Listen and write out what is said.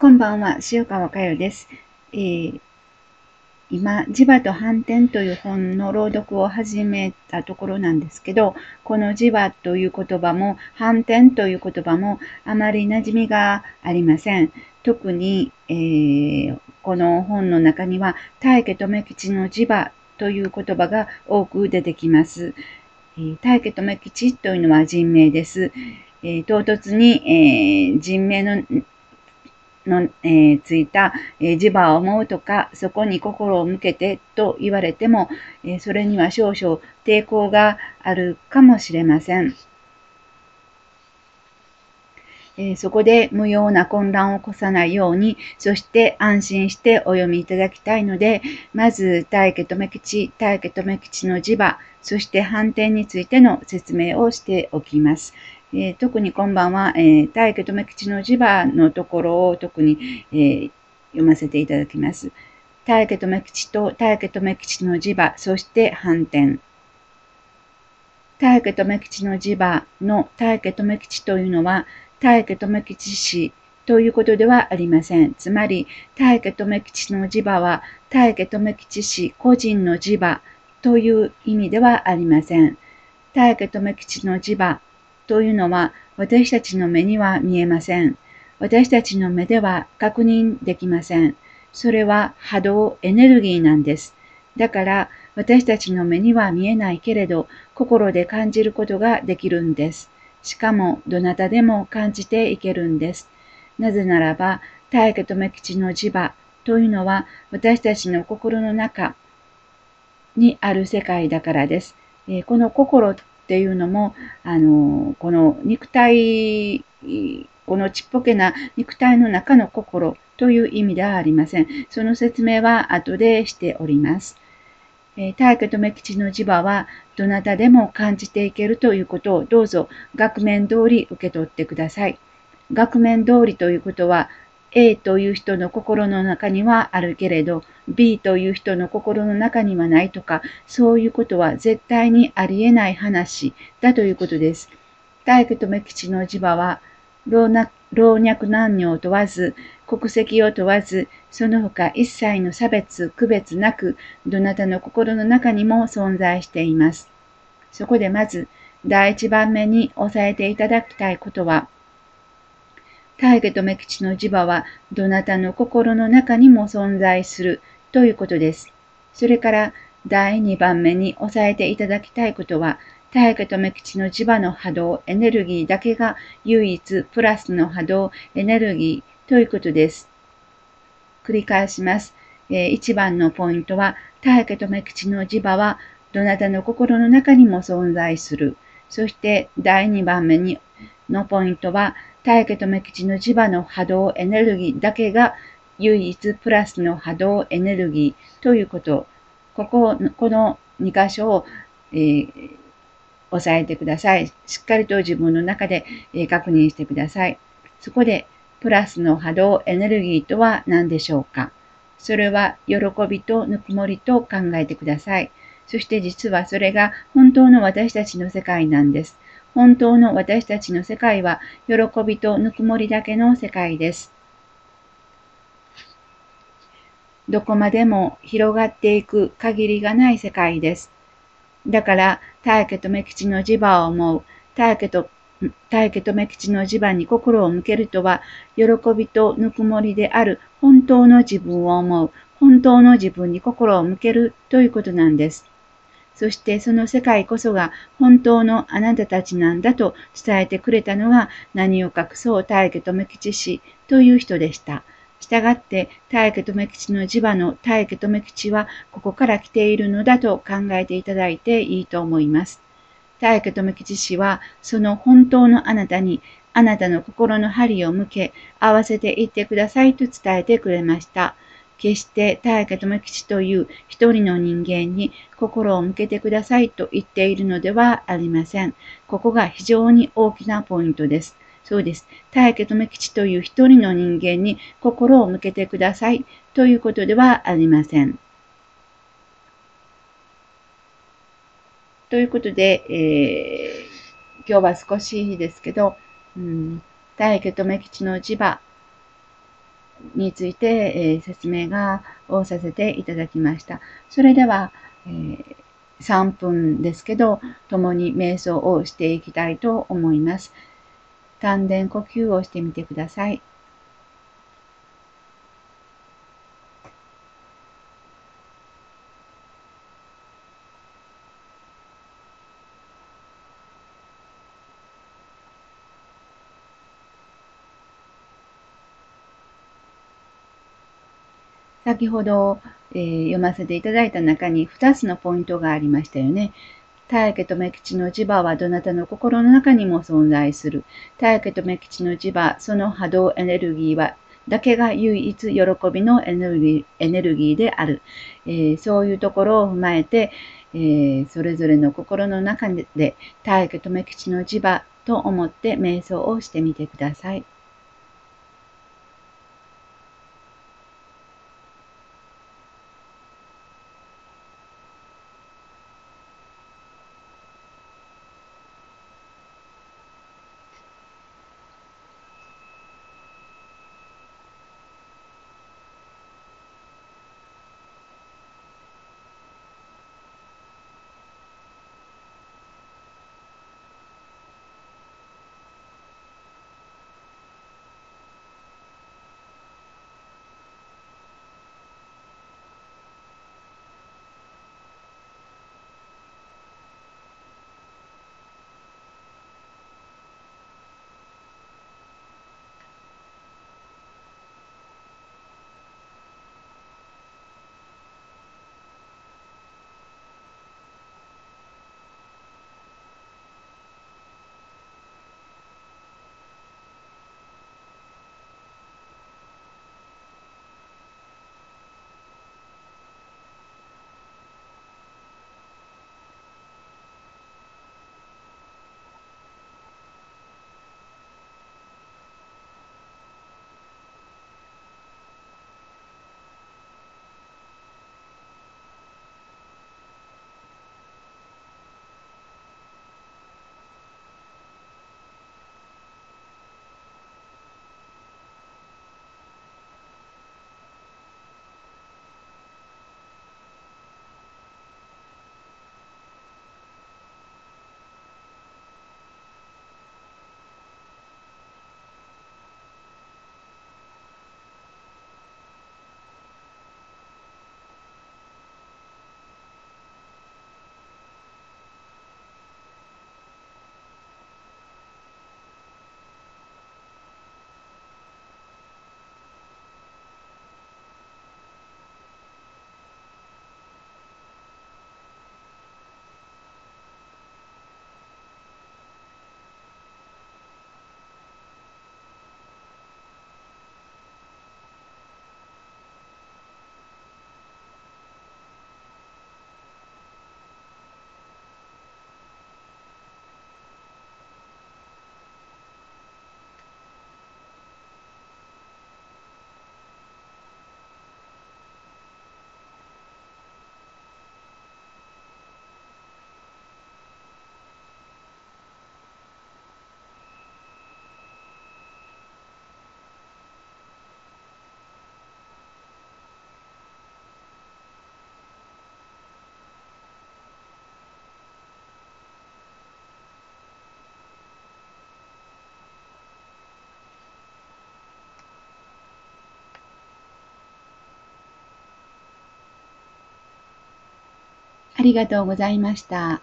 こんばんは、塩川佳代です。えー、今、磁場と反転という本の朗読を始めたところなんですけど、この磁場という言葉も反転という言葉もあまり馴染みがありません。特に、えー、この本の中には、大家留吉の磁場という言葉が多く出てきます。えー、大家留吉というのは人名です。え、唐突に、え、人名のの、えー、ついた、えー、磁場を思うとか、そこに心を向けてと言われても、えー、それには少々抵抗があるかもしれません。えそこで無用な混乱を起こさないように、そして安心してお読みいただきたいので、まず、大家留吉、大家留吉の磁場、そして反転についての説明をしておきます。えー、特に今晩は、えー、大家留吉の磁場のところを特に、えー、読ませていただきます。大家留吉と大家留吉の磁場、そして反転。大家留吉の磁場の大家留吉というのは、大家留吉氏ということではありません。つまり、大家留吉の磁場は、大家留吉氏個人の磁場という意味ではありません。大家留吉の磁場というのは私たちの目には見えません。私たちの目では確認できません。それは波動、エネルギーなんです。だから私たちの目には見えないけれど心で感じることができるんです。しかもどなたでも感じていけるんです。なぜならば大家留吉の磁場というのは私たちの心の中にある世界だからです。えこの心っていうのもあのこの肉体このちっぽけな肉体の中の心という意味ではありません。その説明は後でしております。えー、大家留吉の磁場はどなたでも感じていけるということをどうぞ額面通り受け取ってください。額面通りということは A という人の心の中にはあるけれど B という人の心の中にはないとかそういうことは絶対にありえない話だということです。大工留吉の磁場は老若男女を問わず国籍を問わずその他一切の差別区別なくどなたの心の中にも存在しています。そこでまず第一番目に押さえていただきたいことは大家留吉の磁場はどなたの心の中にも存在するということです。それから第2番目に押さえていただきたいことは大家留吉の磁場の波動エネルギーだけが唯一プラスの波動エネルギーということです。繰り返します。えー、1番のポイントは大家留吉の磁場はどなたの心の中にも存在する。そして第2番目にのポイントは大家留吉の磁場の波動エネルギーだけが唯一プラスの波動エネルギーということ。ここ、この2箇所を、えー、押さえてください。しっかりと自分の中で、えー、確認してください。そこで、プラスの波動エネルギーとは何でしょうか？それは喜びとぬくもりと考えてください。そして実はそれが本当の私たちの世界なんです。本当の私たちの世界は喜びとぬくもりだけの世界です。どこまでも広がっていく限りがない世界です。だから、大家留吉の磁場を思う、大家と大家留吉の磁場に心を向けるとは、喜びとぬくもりである本当の自分を思う、本当の自分に心を向けるということなんです。そしてその世界こそが本当のあなたたちなんだと伝えてくれたのが何を隠そう大家留吉氏という人でした。したがって大家留吉の磁場の大家留吉はここから来ているのだと考えていただいていいと思います。大家留吉氏はその本当のあなたにあなたの心の針を向け合わせていってくださいと伝えてくれました。決して大家留吉という一人の人間に心を向けてくださいと言っているのではありません。ここが非常に大きなポイントです。そうです。大家留吉という一人の人間に心を向けてくださいということではありません。ということで、えー、今日は少しですけど、うん、大家留吉の磁場について、え説明がをさせていただきました。それでは、えー3分ですけど、共に瞑想をしていきたいと思います。丹田呼吸をしてみてください。先ほど、えー、読ませていただいた中に2つのポイントがありましたよね。大家と目吉の磁場はどなたの心の中にも存在する。大家と目吉の磁場、その波動エネルギーはだけが唯一喜びのエネルギーエネルギーである、えー、そういうところを踏まえて、えー、それぞれの心の中で大家と目吉の磁場と思って瞑想をしてみてください。ありがとうございました。